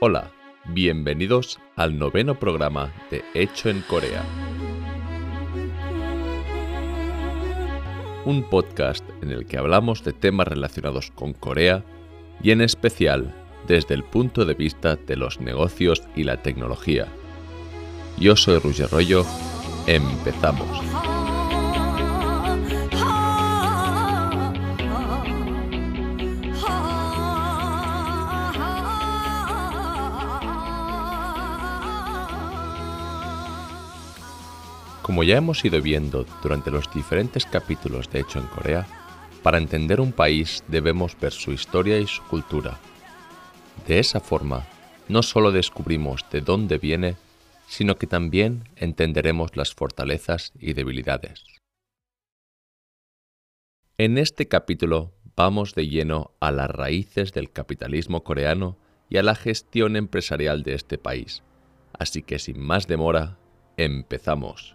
Hola, bienvenidos al noveno programa de Hecho en Corea. Un podcast en el que hablamos de temas relacionados con Corea y en especial desde el punto de vista de los negocios y la tecnología. Yo soy Roger Rollo, empezamos. Como ya hemos ido viendo durante los diferentes capítulos de Hecho en Corea, para entender un país debemos ver su historia y su cultura. De esa forma, no solo descubrimos de dónde viene, sino que también entenderemos las fortalezas y debilidades. En este capítulo vamos de lleno a las raíces del capitalismo coreano y a la gestión empresarial de este país. Así que sin más demora, empezamos.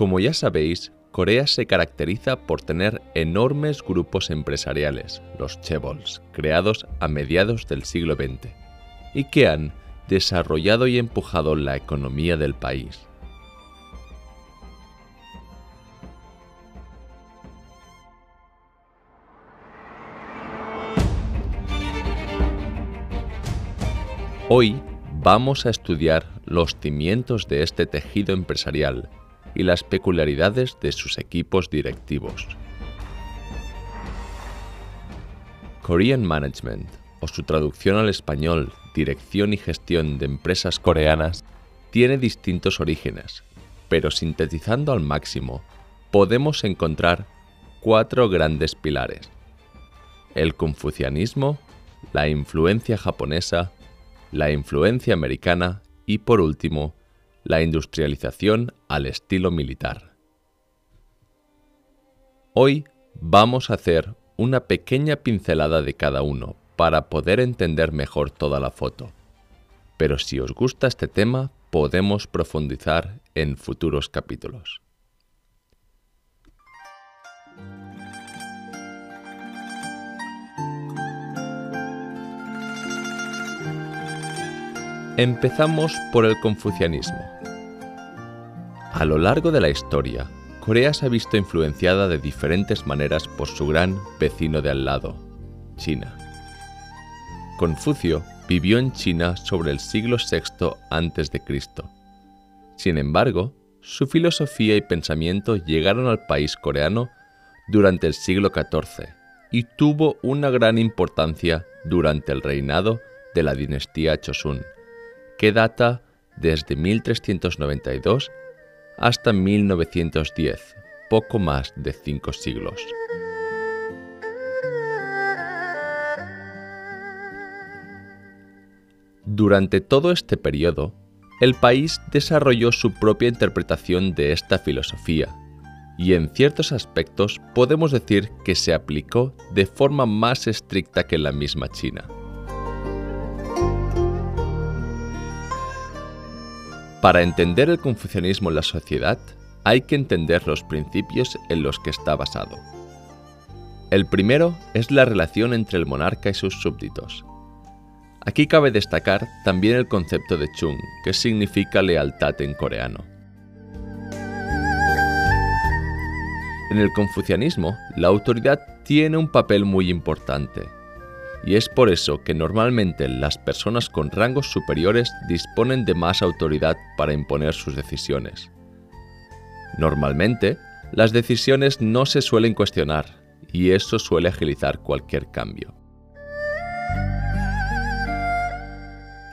Como ya sabéis, Corea se caracteriza por tener enormes grupos empresariales, los chaebols, creados a mediados del siglo XX, y que han desarrollado y empujado la economía del país. Hoy vamos a estudiar los cimientos de este tejido empresarial y las peculiaridades de sus equipos directivos. Korean Management, o su traducción al español Dirección y Gestión de Empresas Coreanas, tiene distintos orígenes, pero sintetizando al máximo, podemos encontrar cuatro grandes pilares. El confucianismo, la influencia japonesa, la influencia americana y por último, la industrialización al estilo militar. Hoy vamos a hacer una pequeña pincelada de cada uno para poder entender mejor toda la foto. Pero si os gusta este tema, podemos profundizar en futuros capítulos. Empezamos por el confucianismo. A lo largo de la historia, Corea se ha visto influenciada de diferentes maneras por su gran vecino de al lado, China. Confucio vivió en China sobre el siglo VI a.C. Sin embargo, su filosofía y pensamiento llegaron al país coreano durante el siglo XIV y tuvo una gran importancia durante el reinado de la dinastía Chosun que data desde 1392 hasta 1910, poco más de cinco siglos. Durante todo este periodo, el país desarrolló su propia interpretación de esta filosofía, y en ciertos aspectos podemos decir que se aplicó de forma más estricta que la misma China. Para entender el confucianismo en la sociedad, hay que entender los principios en los que está basado. El primero es la relación entre el monarca y sus súbditos. Aquí cabe destacar también el concepto de chung, que significa lealtad en coreano. En el confucianismo, la autoridad tiene un papel muy importante, y es por eso que normalmente las personas con rangos superiores disponen de más autoridad para imponer sus decisiones. Normalmente, las decisiones no se suelen cuestionar y eso suele agilizar cualquier cambio.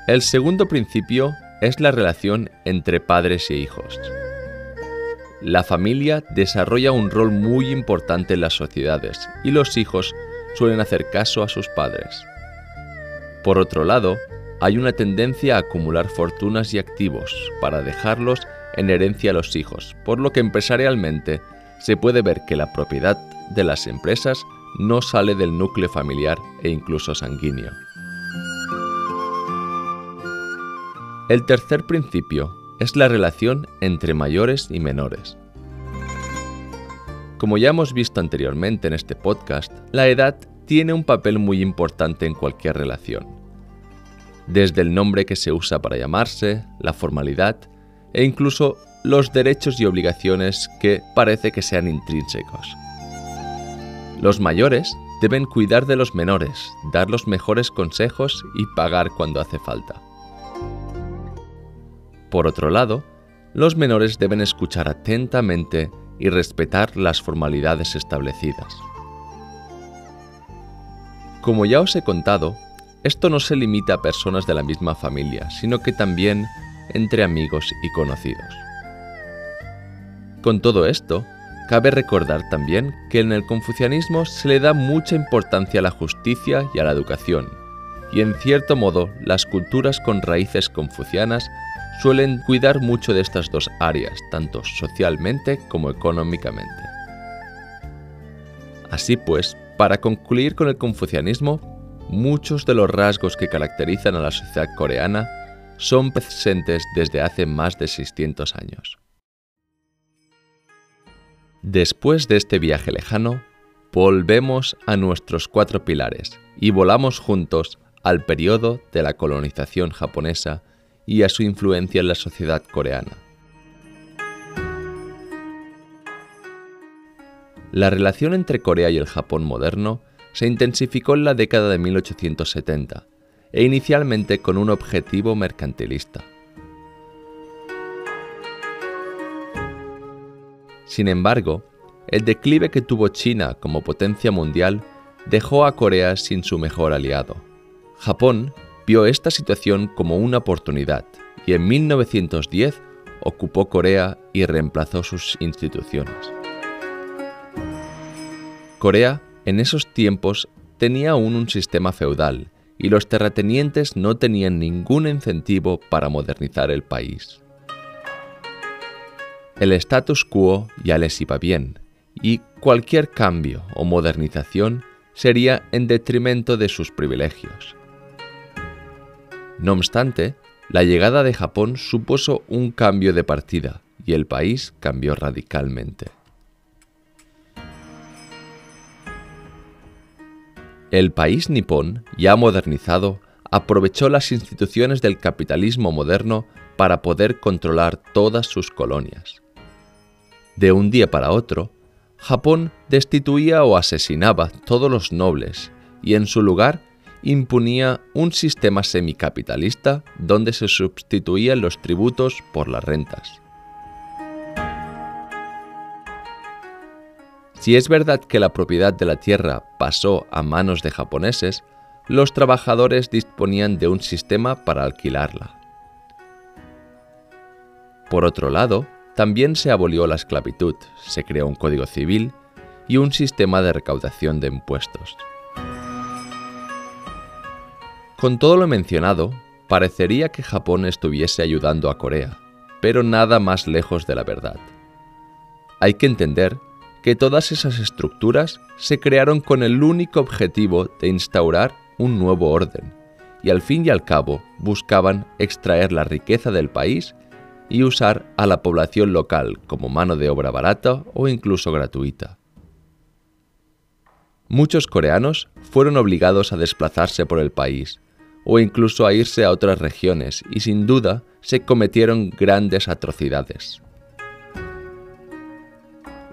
El segundo principio es la relación entre padres e hijos. La familia desarrolla un rol muy importante en las sociedades y los hijos suelen hacer caso a sus padres. Por otro lado, hay una tendencia a acumular fortunas y activos para dejarlos en herencia a los hijos, por lo que empresarialmente se puede ver que la propiedad de las empresas no sale del núcleo familiar e incluso sanguíneo. El tercer principio es la relación entre mayores y menores. Como ya hemos visto anteriormente en este podcast, la edad tiene un papel muy importante en cualquier relación. Desde el nombre que se usa para llamarse, la formalidad e incluso los derechos y obligaciones que parece que sean intrínsecos. Los mayores deben cuidar de los menores, dar los mejores consejos y pagar cuando hace falta. Por otro lado, los menores deben escuchar atentamente y respetar las formalidades establecidas. Como ya os he contado, esto no se limita a personas de la misma familia, sino que también entre amigos y conocidos. Con todo esto, cabe recordar también que en el confucianismo se le da mucha importancia a la justicia y a la educación, y en cierto modo las culturas con raíces confucianas suelen cuidar mucho de estas dos áreas, tanto socialmente como económicamente. Así pues, para concluir con el confucianismo, muchos de los rasgos que caracterizan a la sociedad coreana son presentes desde hace más de 600 años. Después de este viaje lejano, volvemos a nuestros cuatro pilares y volamos juntos al periodo de la colonización japonesa y a su influencia en la sociedad coreana. La relación entre Corea y el Japón moderno se intensificó en la década de 1870 e inicialmente con un objetivo mercantilista. Sin embargo, el declive que tuvo China como potencia mundial dejó a Corea sin su mejor aliado. Japón vio esta situación como una oportunidad y en 1910 ocupó Corea y reemplazó sus instituciones. Corea en esos tiempos tenía aún un sistema feudal y los terratenientes no tenían ningún incentivo para modernizar el país. El status quo ya les iba bien y cualquier cambio o modernización sería en detrimento de sus privilegios. No obstante, la llegada de Japón supuso un cambio de partida y el país cambió radicalmente. El país nipón, ya modernizado, aprovechó las instituciones del capitalismo moderno para poder controlar todas sus colonias. De un día para otro, Japón destituía o asesinaba todos los nobles y en su lugar impunía un sistema semicapitalista donde se sustituían los tributos por las rentas. Si es verdad que la propiedad de la tierra pasó a manos de japoneses, los trabajadores disponían de un sistema para alquilarla. Por otro lado, también se abolió la esclavitud, se creó un código civil y un sistema de recaudación de impuestos. Con todo lo mencionado, parecería que Japón estuviese ayudando a Corea, pero nada más lejos de la verdad. Hay que entender que todas esas estructuras se crearon con el único objetivo de instaurar un nuevo orden, y al fin y al cabo buscaban extraer la riqueza del país y usar a la población local como mano de obra barata o incluso gratuita. Muchos coreanos fueron obligados a desplazarse por el país, o incluso a irse a otras regiones y sin duda se cometieron grandes atrocidades.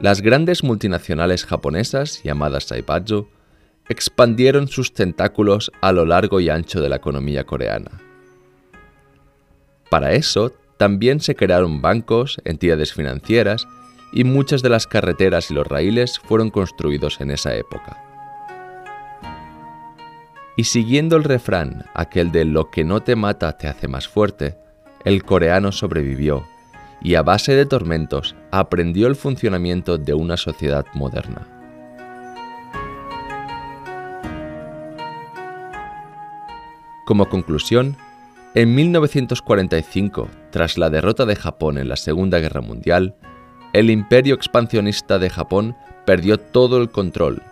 Las grandes multinacionales japonesas, llamadas Saibatsu, expandieron sus tentáculos a lo largo y ancho de la economía coreana. Para eso, también se crearon bancos, entidades financieras y muchas de las carreteras y los raíles fueron construidos en esa época. Y siguiendo el refrán, aquel de lo que no te mata te hace más fuerte, el coreano sobrevivió y a base de tormentos aprendió el funcionamiento de una sociedad moderna. Como conclusión, en 1945, tras la derrota de Japón en la Segunda Guerra Mundial, el imperio expansionista de Japón perdió todo el control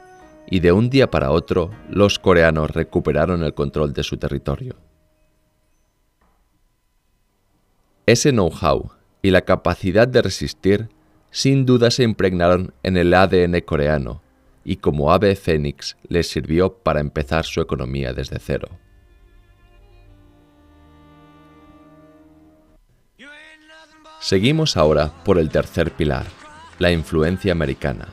y de un día para otro los coreanos recuperaron el control de su territorio. Ese know-how y la capacidad de resistir sin duda se impregnaron en el ADN coreano y como ave fénix les sirvió para empezar su economía desde cero. Seguimos ahora por el tercer pilar, la influencia americana.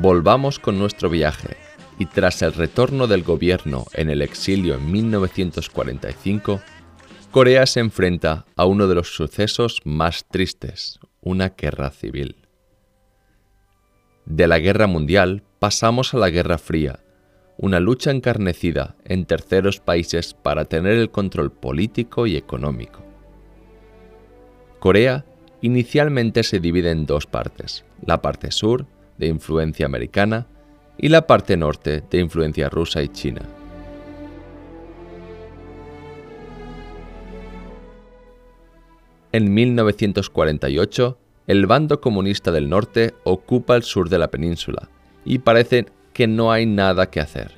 Volvamos con nuestro viaje y tras el retorno del gobierno en el exilio en 1945, Corea se enfrenta a uno de los sucesos más tristes, una guerra civil. De la guerra mundial pasamos a la Guerra Fría, una lucha encarnecida en terceros países para tener el control político y económico. Corea inicialmente se divide en dos partes, la parte sur, de influencia americana, y la parte norte, de influencia rusa y china. En 1948, el bando comunista del norte ocupa el sur de la península y parece que no hay nada que hacer.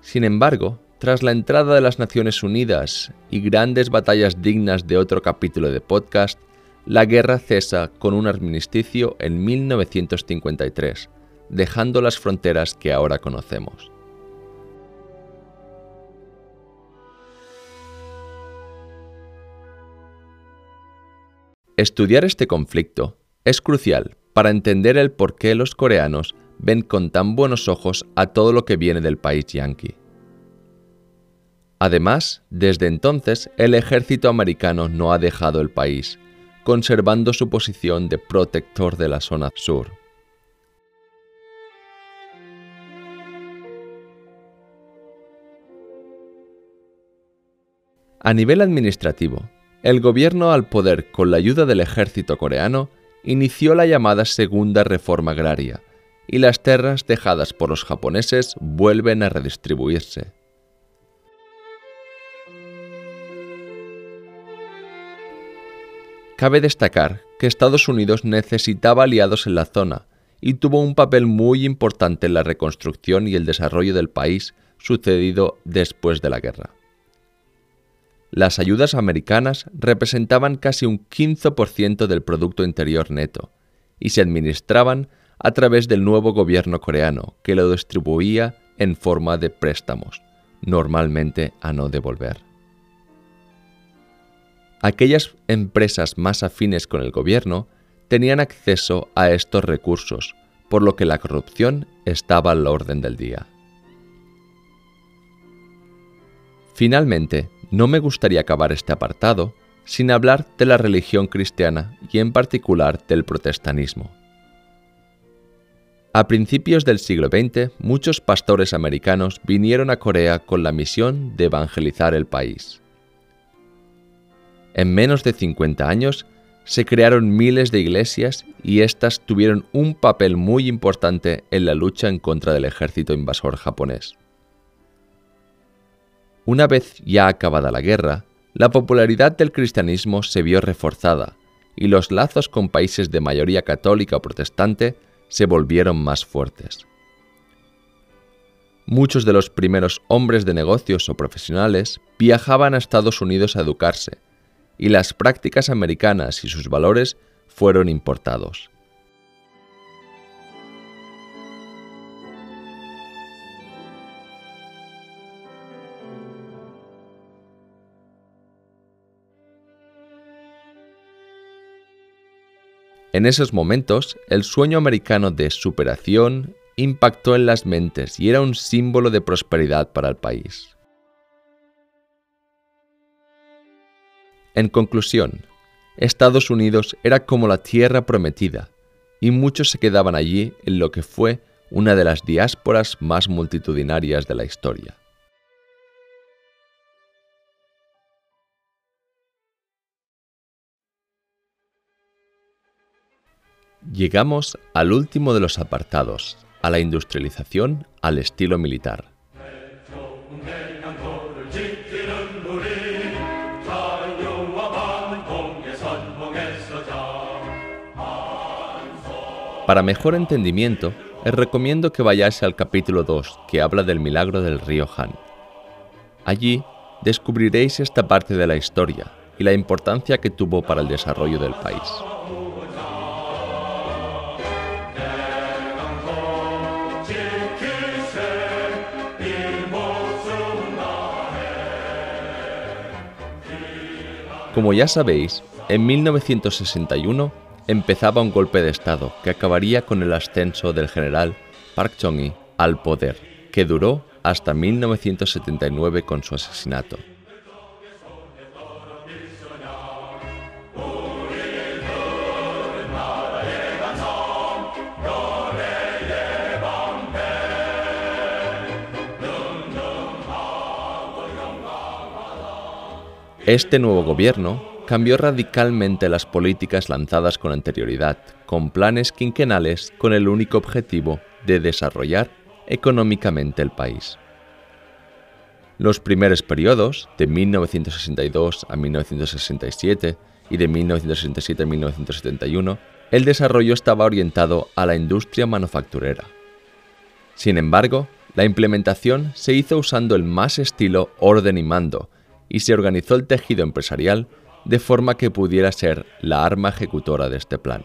Sin embargo, tras la entrada de las Naciones Unidas y grandes batallas dignas de otro capítulo de podcast, la guerra cesa con un armisticio en 1953, dejando las fronteras que ahora conocemos. Estudiar este conflicto es crucial para entender el por qué los coreanos ven con tan buenos ojos a todo lo que viene del país yanqui. Además, desde entonces el ejército americano no ha dejado el país, conservando su posición de protector de la zona sur. A nivel administrativo, el gobierno al poder con la ayuda del ejército coreano inició la llamada Segunda Reforma Agraria, y las tierras dejadas por los japoneses vuelven a redistribuirse. Cabe destacar que Estados Unidos necesitaba aliados en la zona y tuvo un papel muy importante en la reconstrucción y el desarrollo del país sucedido después de la guerra. Las ayudas americanas representaban casi un 15% del Producto Interior Neto y se administraban a través del nuevo gobierno coreano, que lo distribuía en forma de préstamos, normalmente a no devolver. Aquellas empresas más afines con el gobierno tenían acceso a estos recursos, por lo que la corrupción estaba al orden del día. Finalmente, no me gustaría acabar este apartado sin hablar de la religión cristiana y en particular del protestanismo. A principios del siglo XX, muchos pastores americanos vinieron a Corea con la misión de evangelizar el país. En menos de 50 años, se crearon miles de iglesias y éstas tuvieron un papel muy importante en la lucha en contra del ejército invasor japonés. Una vez ya acabada la guerra, la popularidad del cristianismo se vio reforzada y los lazos con países de mayoría católica o protestante se volvieron más fuertes. Muchos de los primeros hombres de negocios o profesionales viajaban a Estados Unidos a educarse, y las prácticas americanas y sus valores fueron importados. En esos momentos, el sueño americano de superación impactó en las mentes y era un símbolo de prosperidad para el país. En conclusión, Estados Unidos era como la tierra prometida, y muchos se quedaban allí en lo que fue una de las diásporas más multitudinarias de la historia. Llegamos al último de los apartados, a la industrialización al estilo militar. Para mejor entendimiento, les recomiendo que vayáis al capítulo 2, que habla del milagro del río Han. Allí descubriréis esta parte de la historia y la importancia que tuvo para el desarrollo del país. Como ya sabéis, en 1961 empezaba un golpe de Estado que acabaría con el ascenso del general Park Chung-hee al poder, que duró hasta 1979 con su asesinato. Este nuevo gobierno cambió radicalmente las políticas lanzadas con anterioridad, con planes quinquenales con el único objetivo de desarrollar económicamente el país. Los primeros periodos, de 1962 a 1967 y de 1967 a 1971, el desarrollo estaba orientado a la industria manufacturera. Sin embargo, la implementación se hizo usando el más estilo orden y mando, y se organizó el tejido empresarial de forma que pudiera ser la arma ejecutora de este plan.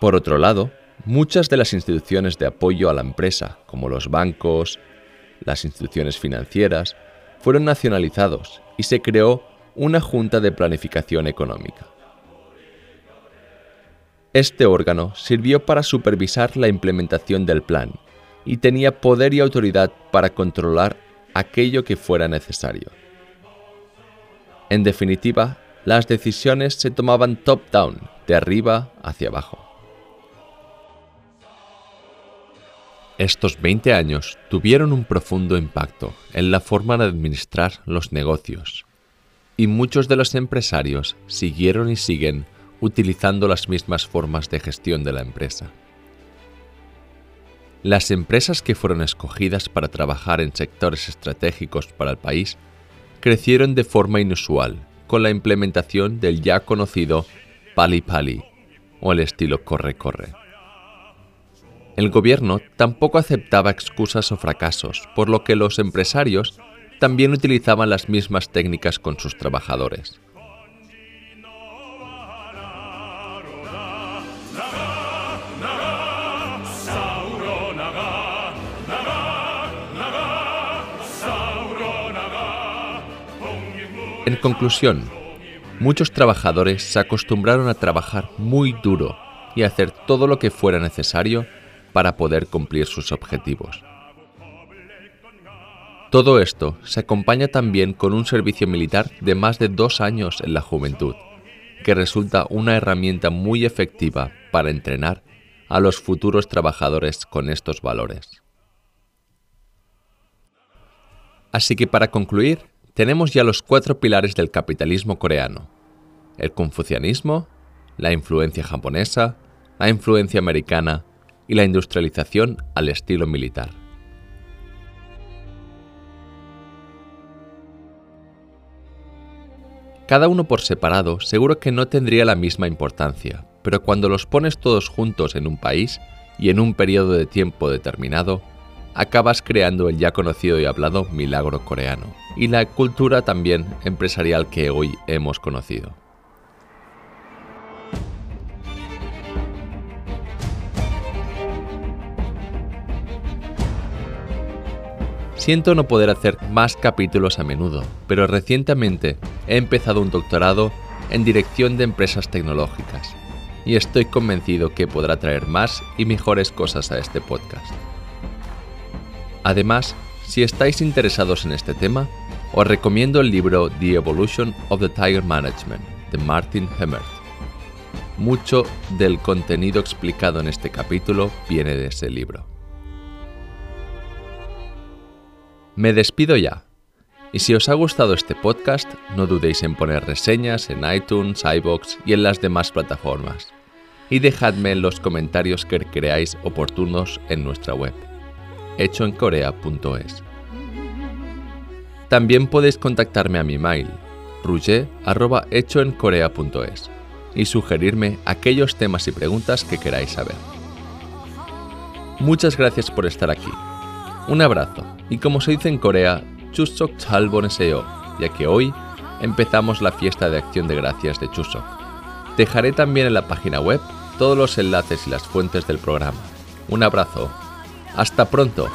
Por otro lado, muchas de las instituciones de apoyo a la empresa, como los bancos, las instituciones financieras, fueron nacionalizados y se creó una Junta de Planificación Económica. Este órgano sirvió para supervisar la implementación del plan y tenía poder y autoridad para controlar aquello que fuera necesario. En definitiva, las decisiones se tomaban top-down, de arriba hacia abajo. Estos 20 años tuvieron un profundo impacto en la forma de administrar los negocios, y muchos de los empresarios siguieron y siguen utilizando las mismas formas de gestión de la empresa. Las empresas que fueron escogidas para trabajar en sectores estratégicos para el país crecieron de forma inusual con la implementación del ya conocido Pali Pali o el estilo corre-corre. El gobierno tampoco aceptaba excusas o fracasos, por lo que los empresarios también utilizaban las mismas técnicas con sus trabajadores. En conclusión, muchos trabajadores se acostumbraron a trabajar muy duro y hacer todo lo que fuera necesario para poder cumplir sus objetivos. Todo esto se acompaña también con un servicio militar de más de dos años en la juventud, que resulta una herramienta muy efectiva para entrenar a los futuros trabajadores con estos valores. Así que para concluir, tenemos ya los cuatro pilares del capitalismo coreano. El confucianismo, la influencia japonesa, la influencia americana y la industrialización al estilo militar. Cada uno por separado seguro que no tendría la misma importancia, pero cuando los pones todos juntos en un país y en un periodo de tiempo determinado, acabas creando el ya conocido y hablado milagro coreano y la cultura también empresarial que hoy hemos conocido. Siento no poder hacer más capítulos a menudo, pero recientemente he empezado un doctorado en dirección de empresas tecnológicas y estoy convencido que podrá traer más y mejores cosas a este podcast. Además, si estáis interesados en este tema, os recomiendo el libro The Evolution of the Tiger Management de Martin Hemmert. Mucho del contenido explicado en este capítulo viene de ese libro. Me despido ya. Y si os ha gustado este podcast, no dudéis en poner reseñas en iTunes, iBox y en las demás plataformas. Y dejadme los comentarios que creáis oportunos en nuestra web hechoencorea.es. También podéis contactarme a mi mail ruger.hechoencorea.es y sugerirme aquellos temas y preguntas que queráis saber. Muchas gracias por estar aquí. Un abrazo y como se dice en Corea, Chuseok Chalboneseo, ya que hoy empezamos la fiesta de acción de gracias de Chuseok. Dejaré también en la página web todos los enlaces y las fuentes del programa. Un abrazo. Hasta pronto.